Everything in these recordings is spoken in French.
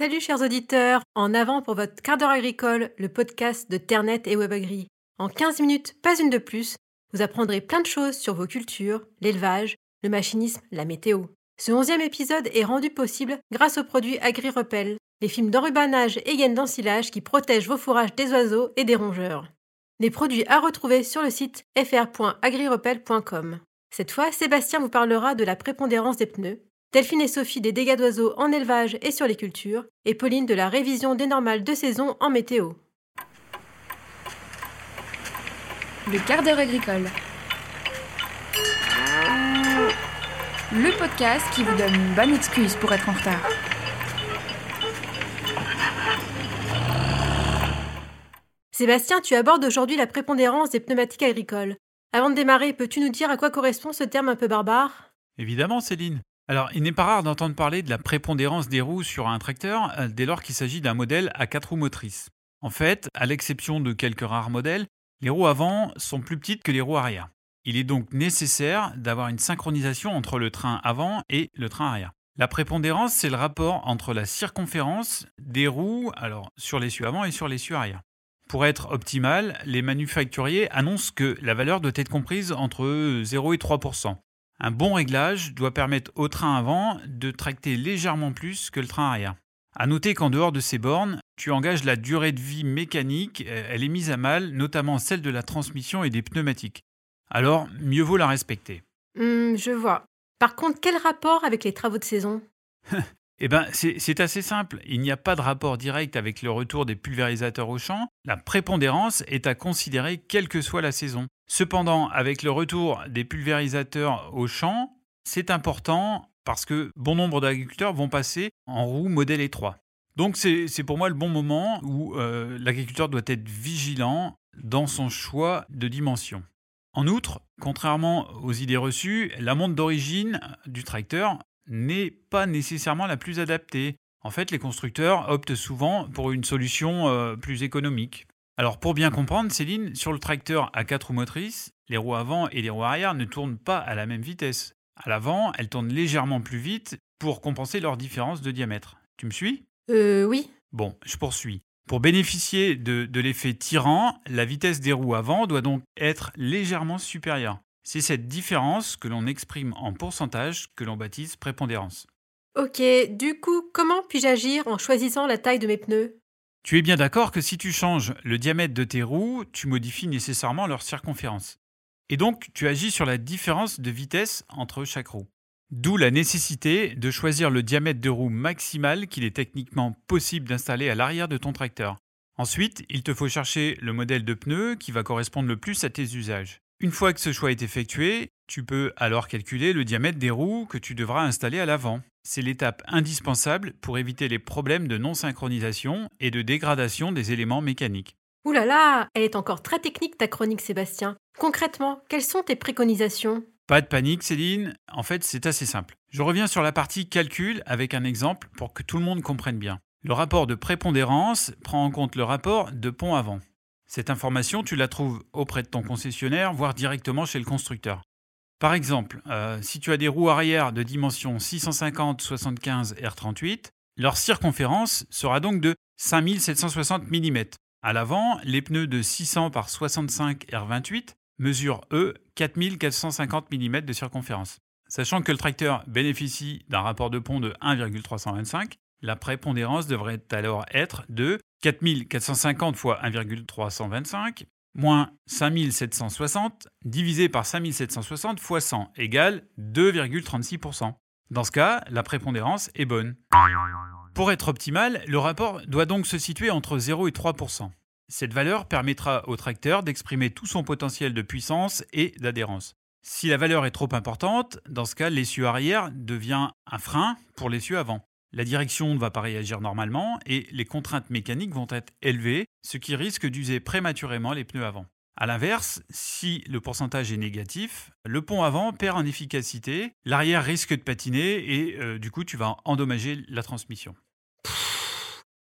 Salut chers auditeurs, en avant pour votre quart d'heure agricole, le podcast de Ternet et WebAgri. En 15 minutes, pas une de plus, vous apprendrez plein de choses sur vos cultures, l'élevage, le machinisme, la météo. Ce onzième épisode est rendu possible grâce aux produits AgriRepel, les films d'enrubanage et gaines d'ensilage qui protègent vos fourrages des oiseaux et des rongeurs. Les produits à retrouver sur le site fr.agrirepel.com. Cette fois, Sébastien vous parlera de la prépondérance des pneus, Delphine et Sophie des dégâts d'oiseaux en élevage et sur les cultures, et Pauline de la révision des normales de saison en météo. Le quart d'heure agricole. Le podcast qui vous donne une bonne excuse pour être en retard. Sébastien, tu abordes aujourd'hui la prépondérance des pneumatiques agricoles. Avant de démarrer, peux-tu nous dire à quoi correspond ce terme un peu barbare? Évidemment, Céline. Alors, il n'est pas rare d'entendre parler de la prépondérance des roues sur un tracteur euh, dès lors qu'il s'agit d'un modèle à quatre roues motrices. En fait, à l'exception de quelques rares modèles, les roues avant sont plus petites que les roues arrière. Il est donc nécessaire d'avoir une synchronisation entre le train avant et le train arrière. La prépondérance, c'est le rapport entre la circonférence des roues alors sur l'essieu avant et sur l'essieu arrière. Pour être optimal, les manufacturiers annoncent que la valeur doit être comprise entre 0 et 3 un bon réglage doit permettre au train avant de tracter légèrement plus que le train arrière. A noter qu'en dehors de ces bornes, tu engages la durée de vie mécanique, euh, elle est mise à mal, notamment celle de la transmission et des pneumatiques. Alors, mieux vaut la respecter. Hum, je vois. Par contre, quel rapport avec les travaux de saison? Eh bien, c'est assez simple. Il n'y a pas de rapport direct avec le retour des pulvérisateurs au champ. La prépondérance est à considérer quelle que soit la saison. Cependant, avec le retour des pulvérisateurs au champ, c'est important parce que bon nombre d'agriculteurs vont passer en roue modèle E3. Donc c'est pour moi le bon moment où euh, l'agriculteur doit être vigilant dans son choix de dimension. En outre, contrairement aux idées reçues, la montre d'origine du tracteur n'est pas nécessairement la plus adaptée. En fait, les constructeurs optent souvent pour une solution euh, plus économique. Alors pour bien comprendre, Céline, sur le tracteur à 4 roues motrices, les roues avant et les roues arrière ne tournent pas à la même vitesse. À l'avant, elles tournent légèrement plus vite pour compenser leur différence de diamètre. Tu me suis? Euh oui. Bon, je poursuis. Pour bénéficier de, de l'effet tirant, la vitesse des roues avant doit donc être légèrement supérieure. C'est cette différence que l'on exprime en pourcentage que l'on baptise prépondérance. Ok, du coup, comment puis-je agir en choisissant la taille de mes pneus? Tu es bien d'accord que si tu changes le diamètre de tes roues, tu modifies nécessairement leur circonférence. Et donc, tu agis sur la différence de vitesse entre chaque roue. D'où la nécessité de choisir le diamètre de roue maximal qu'il est techniquement possible d'installer à l'arrière de ton tracteur. Ensuite, il te faut chercher le modèle de pneu qui va correspondre le plus à tes usages. Une fois que ce choix est effectué, tu peux alors calculer le diamètre des roues que tu devras installer à l'avant. C'est l'étape indispensable pour éviter les problèmes de non-synchronisation et de dégradation des éléments mécaniques. Ouh là là, elle est encore très technique ta chronique Sébastien. Concrètement, quelles sont tes préconisations? Pas de panique Céline, en fait c'est assez simple. Je reviens sur la partie calcul avec un exemple pour que tout le monde comprenne bien. Le rapport de prépondérance prend en compte le rapport de pont avant. Cette information, tu la trouves auprès de ton concessionnaire, voire directement chez le constructeur. Par exemple, euh, si tu as des roues arrière de dimension 650-75 R38, leur circonférence sera donc de 5760 mm. À l'avant, les pneus de 600 par 65 R28 mesurent, eux, 4450 mm de circonférence. Sachant que le tracteur bénéficie d'un rapport de pont de 1,325, la prépondérance devrait alors être de 4450 fois 1,325 moins 5760 divisé par 5760 fois 100 égale 2,36%. Dans ce cas, la prépondérance est bonne. Pour être optimal, le rapport doit donc se situer entre 0 et 3%. Cette valeur permettra au tracteur d'exprimer tout son potentiel de puissance et d'adhérence. Si la valeur est trop importante, dans ce cas, l'essieu arrière devient un frein pour l'essieu avant. La direction ne va pas réagir normalement et les contraintes mécaniques vont être élevées, ce qui risque d'user prématurément les pneus avant. A l'inverse, si le pourcentage est négatif, le pont avant perd en efficacité, l'arrière risque de patiner et euh, du coup tu vas endommager la transmission.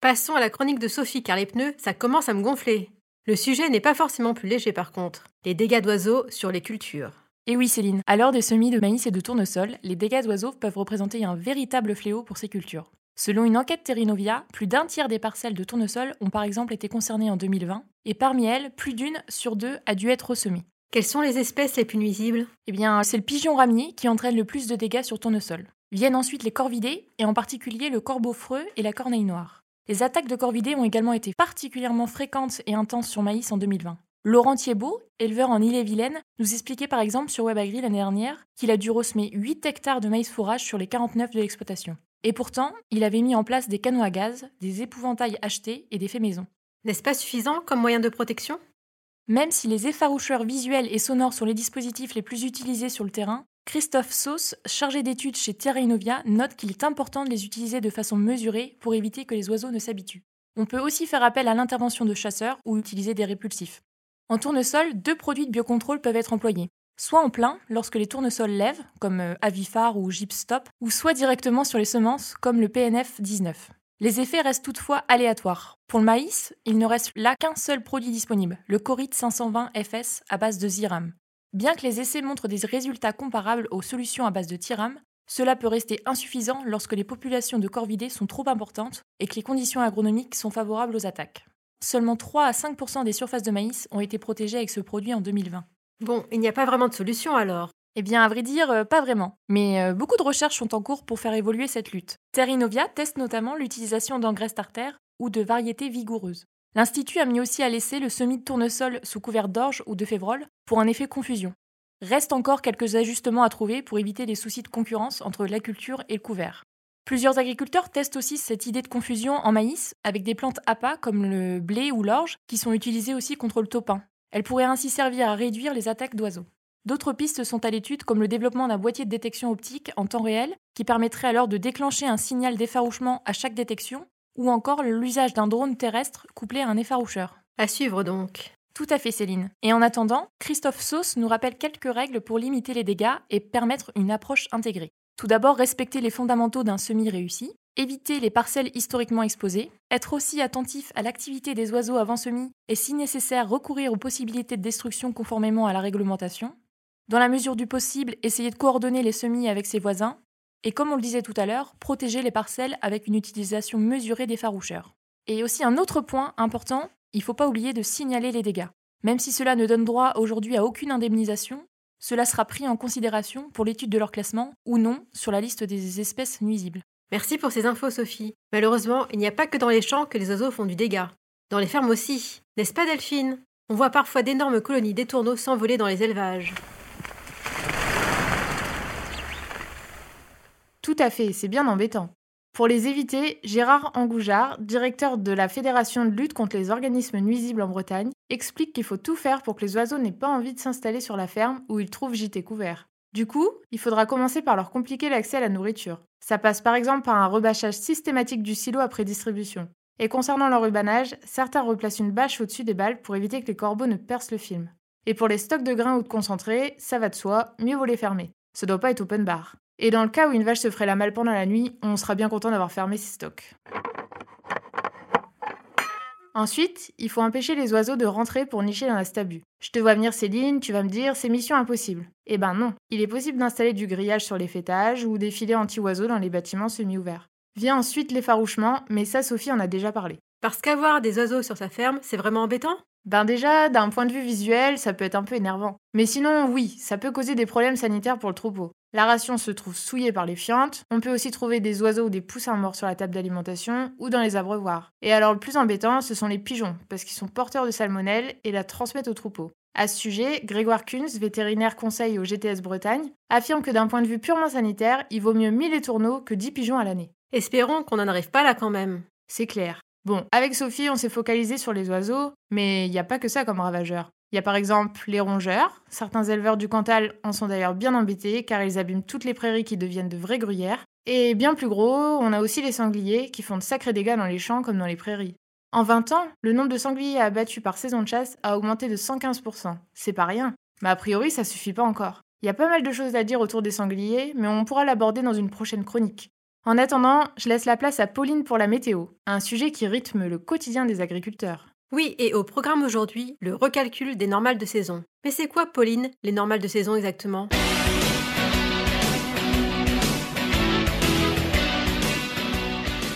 Passons à la chronique de Sophie car les pneus, ça commence à me gonfler. Le sujet n'est pas forcément plus léger par contre, les dégâts d'oiseaux sur les cultures. Et oui Céline, à l'heure des semis de maïs et de tournesol, les dégâts d'oiseaux peuvent représenter un véritable fléau pour ces cultures. Selon une enquête Terrinovia, plus d'un tiers des parcelles de tournesol ont par exemple été concernées en 2020, et parmi elles, plus d'une sur deux a dû être ressemée. Quelles sont les espèces les plus nuisibles? Eh bien, c'est le pigeon ramier qui entraîne le plus de dégâts sur tournesol. Viennent ensuite les corvidés, et en particulier le corbeau freux et la corneille noire. Les attaques de corvidés ont également été particulièrement fréquentes et intenses sur maïs en 2020. Laurent Thiebaud, éleveur en Ille-et-Vilaine, nous expliquait par exemple sur WebAgri l'année dernière qu'il a dû ressemer 8 hectares de maïs fourrage sur les 49 de l'exploitation. Et pourtant, il avait mis en place des canaux à gaz, des épouvantails achetés et des faits maison. N'est-ce pas suffisant comme moyen de protection? Même si les effaroucheurs visuels et sonores sont les dispositifs les plus utilisés sur le terrain, Christophe Sauce, chargé d'études chez Terra Innovia, note qu'il est important de les utiliser de façon mesurée pour éviter que les oiseaux ne s'habituent. On peut aussi faire appel à l'intervention de chasseurs ou utiliser des répulsifs. En tournesol, deux produits de biocontrôle peuvent être employés soit en plein lorsque les tournesols lèvent, comme euh, Avifar ou Gypstop, ou soit directement sur les semences, comme le PNF 19. Les effets restent toutefois aléatoires. Pour le maïs, il ne reste là qu'un seul produit disponible, le Corit 520 FS à base de Ziram. Bien que les essais montrent des résultats comparables aux solutions à base de Tiram, cela peut rester insuffisant lorsque les populations de corvidés sont trop importantes et que les conditions agronomiques sont favorables aux attaques. Seulement 3 à 5% des surfaces de maïs ont été protégées avec ce produit en 2020. Bon, il n'y a pas vraiment de solution alors. Eh bien, à vrai dire, euh, pas vraiment. Mais euh, beaucoup de recherches sont en cours pour faire évoluer cette lutte. Terrinovia teste notamment l'utilisation d'engrais starter ou de variétés vigoureuses. L'Institut a mis aussi à laisser le semis de tournesol sous couvert d'orge ou de févrole pour un effet confusion. Reste encore quelques ajustements à trouver pour éviter les soucis de concurrence entre la culture et le couvert. Plusieurs agriculteurs testent aussi cette idée de confusion en maïs avec des plantes APA comme le blé ou l'orge qui sont utilisées aussi contre le topin. Elle pourrait ainsi servir à réduire les attaques d'oiseaux. D'autres pistes sont à l'étude, comme le développement d'un boîtier de détection optique en temps réel, qui permettrait alors de déclencher un signal d'effarouchement à chaque détection, ou encore l'usage d'un drone terrestre couplé à un effaroucheur. À suivre donc. Tout à fait, Céline. Et en attendant, Christophe Sauce nous rappelle quelques règles pour limiter les dégâts et permettre une approche intégrée. Tout d'abord, respecter les fondamentaux d'un semi réussi, éviter les parcelles historiquement exposées, être aussi attentif à l'activité des oiseaux avant semis et si nécessaire recourir aux possibilités de destruction conformément à la réglementation, dans la mesure du possible essayer de coordonner les semis avec ses voisins, et comme on le disait tout à l'heure, protéger les parcelles avec une utilisation mesurée des faroucheurs. Et aussi un autre point important, il ne faut pas oublier de signaler les dégâts. Même si cela ne donne droit aujourd'hui à aucune indemnisation, cela sera pris en considération pour l'étude de leur classement ou non sur la liste des espèces nuisibles. Merci pour ces infos, Sophie. Malheureusement, il n'y a pas que dans les champs que les oiseaux font du dégât. Dans les fermes aussi, n'est-ce pas, Delphine? On voit parfois d'énormes colonies d'étourneaux s'envoler dans les élevages. Tout à fait, c'est bien embêtant. Pour les éviter, Gérard Angoujard, directeur de la Fédération de lutte contre les organismes nuisibles en Bretagne, explique qu'il faut tout faire pour que les oiseaux n'aient pas envie de s'installer sur la ferme où ils trouvent gîte couvert. Du coup, il faudra commencer par leur compliquer l'accès à la nourriture. Ça passe par exemple par un rebâchage systématique du silo après distribution. Et concernant leur rubanage, certains replacent une bâche au-dessus des balles pour éviter que les corbeaux ne percent le film. Et pour les stocks de grains ou de concentrés, ça va de soi, mieux vaut les fermer. Ça doit pas être open bar. Et dans le cas où une vache se ferait la malle pendant la nuit, on sera bien content d'avoir fermé ses stocks. Ensuite, il faut empêcher les oiseaux de rentrer pour nicher dans la stabu. Je te vois venir Céline, tu vas me dire c'est mission impossible. Eh ben non, il est possible d'installer du grillage sur les fêtages ou des filets anti-oiseaux dans les bâtiments semi-ouverts. Vient ensuite l'effarouchement, mais ça Sophie en a déjà parlé. Parce qu'avoir des oiseaux sur sa ferme, c'est vraiment embêtant? Ben déjà, d'un point de vue visuel, ça peut être un peu énervant. Mais sinon, oui, ça peut causer des problèmes sanitaires pour le troupeau. La ration se trouve souillée par les fientes. On peut aussi trouver des oiseaux ou des poussins morts sur la table d'alimentation ou dans les abreuvoirs. Et alors le plus embêtant, ce sont les pigeons, parce qu'ils sont porteurs de salmonelle et la transmettent au troupeau. À ce sujet, Grégoire Kunz, vétérinaire conseil au GTS Bretagne, affirme que d'un point de vue purement sanitaire, il vaut mieux 1000 étourneaux que 10 pigeons à l'année. Espérons qu'on n'en arrive pas là quand même. C'est clair. Bon, avec Sophie, on s'est focalisé sur les oiseaux, mais il n'y a pas que ça comme ravageurs. Il y a par exemple les rongeurs. Certains éleveurs du Cantal en sont d'ailleurs bien embêtés car ils abîment toutes les prairies qui deviennent de vraies gruyères. Et bien plus gros, on a aussi les sangliers qui font de sacrés dégâts dans les champs comme dans les prairies. En 20 ans, le nombre de sangliers abattus par saison de chasse a augmenté de 115%. C'est pas rien. Mais a priori, ça suffit pas encore. Il y a pas mal de choses à dire autour des sangliers, mais on pourra l'aborder dans une prochaine chronique. En attendant, je laisse la place à Pauline pour la météo, un sujet qui rythme le quotidien des agriculteurs. Oui, et au programme aujourd'hui, le recalcul des normales de saison. Mais c'est quoi, Pauline, les normales de saison exactement?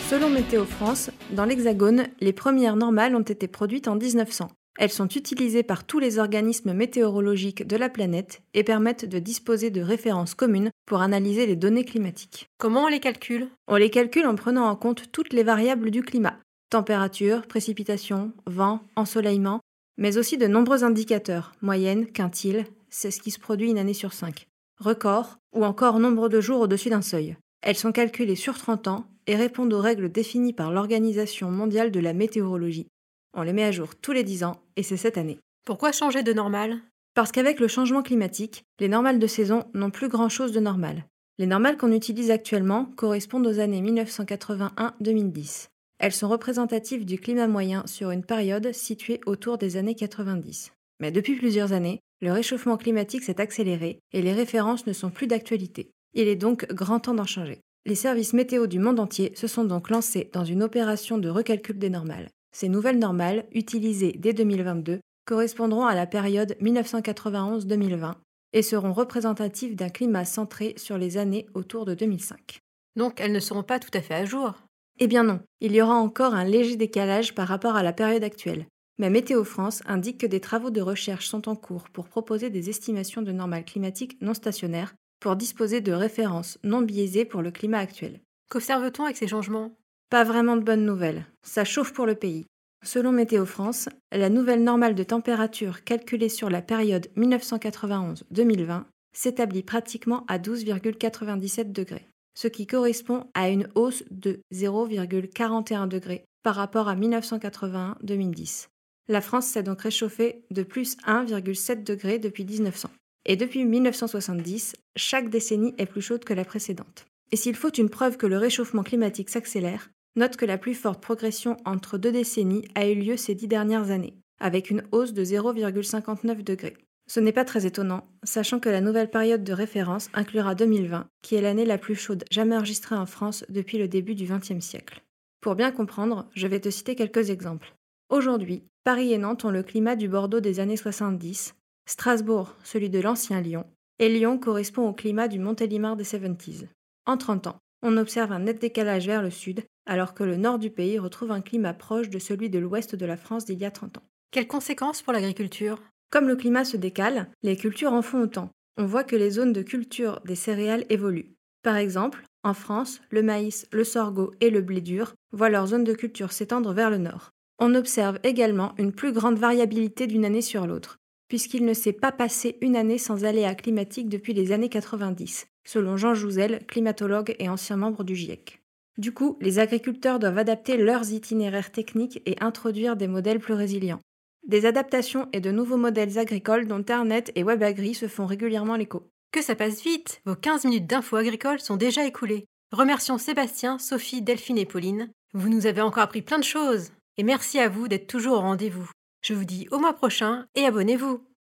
Selon Météo France, dans l'Hexagone, les premières normales ont été produites en 1900. Elles sont utilisées par tous les organismes météorologiques de la planète et permettent de disposer de références communes pour analyser les données climatiques. Comment on les calcule? On les calcule en prenant en compte toutes les variables du climat température, précipitation, vent, ensoleillement, mais aussi de nombreux indicateurs, moyenne, quintile, c'est ce qui se produit une année sur cinq, record ou encore nombre de jours au-dessus d'un seuil. Elles sont calculées sur 30 ans et répondent aux règles définies par l'Organisation mondiale de la météorologie. On les met à jour tous les 10 ans et c'est cette année. Pourquoi changer de normal? Parce qu'avec le changement climatique, les normales de saison n'ont plus grand-chose de normal. Les normales qu'on utilise actuellement correspondent aux années 1981-2010. Elles sont représentatives du climat moyen sur une période située autour des années 90. Mais depuis plusieurs années, le réchauffement climatique s'est accéléré et les références ne sont plus d'actualité. Il est donc grand temps d'en changer. Les services météo du monde entier se sont donc lancés dans une opération de recalcul des normales. Ces nouvelles normales, utilisées dès 2022, correspondront à la période 1991-2020 et seront représentatives d'un climat centré sur les années autour de 2005. Donc elles ne seront pas tout à fait à jour? Eh bien non, il y aura encore un léger décalage par rapport à la période actuelle. Mais Météo France indique que des travaux de recherche sont en cours pour proposer des estimations de normales climatiques non stationnaires pour disposer de références non biaisées pour le climat actuel. Qu'observe-t-on avec ces changements? Pas vraiment de bonnes nouvelles. Ça chauffe pour le pays. Selon Météo France, la nouvelle normale de température calculée sur la période 1991-2020 s'établit pratiquement à 12,97 degrés ce qui correspond à une hausse de 0,41 degrés par rapport à 1981-2010. La France s'est donc réchauffée de plus 1,7 degrés depuis 1900. Et depuis 1970, chaque décennie est plus chaude que la précédente. Et s'il faut une preuve que le réchauffement climatique s'accélère, note que la plus forte progression entre deux décennies a eu lieu ces dix dernières années, avec une hausse de 0,59 degrés. Ce n'est pas très étonnant, sachant que la nouvelle période de référence inclura 2020, qui est l'année la plus chaude jamais enregistrée en France depuis le début du XXe siècle. Pour bien comprendre, je vais te citer quelques exemples. Aujourd'hui, Paris et Nantes ont le climat du Bordeaux des années 70, Strasbourg celui de l'ancien Lyon, et Lyon correspond au climat du Montélimar des 70s. En 30 ans, on observe un net décalage vers le sud, alors que le nord du pays retrouve un climat proche de celui de l'ouest de la France d'il y a 30 ans. Quelles conséquences pour l'agriculture? Comme le climat se décale, les cultures en font autant. On voit que les zones de culture des céréales évoluent. Par exemple, en France, le maïs, le sorgho et le blé dur voient leur zone de culture s'étendre vers le nord. On observe également une plus grande variabilité d'une année sur l'autre, puisqu'il ne s'est pas passé une année sans aléas climatiques depuis les années 90, selon Jean Jouzel, climatologue et ancien membre du GIEC. Du coup, les agriculteurs doivent adapter leurs itinéraires techniques et introduire des modèles plus résilients. Des adaptations et de nouveaux modèles agricoles dont Internet et WebAgri se font régulièrement l'écho. Que ça passe vite Vos 15 minutes d'infos agricoles sont déjà écoulées. Remercions Sébastien, Sophie, Delphine et Pauline. Vous nous avez encore appris plein de choses. Et merci à vous d'être toujours au rendez-vous. Je vous dis au mois prochain et abonnez-vous.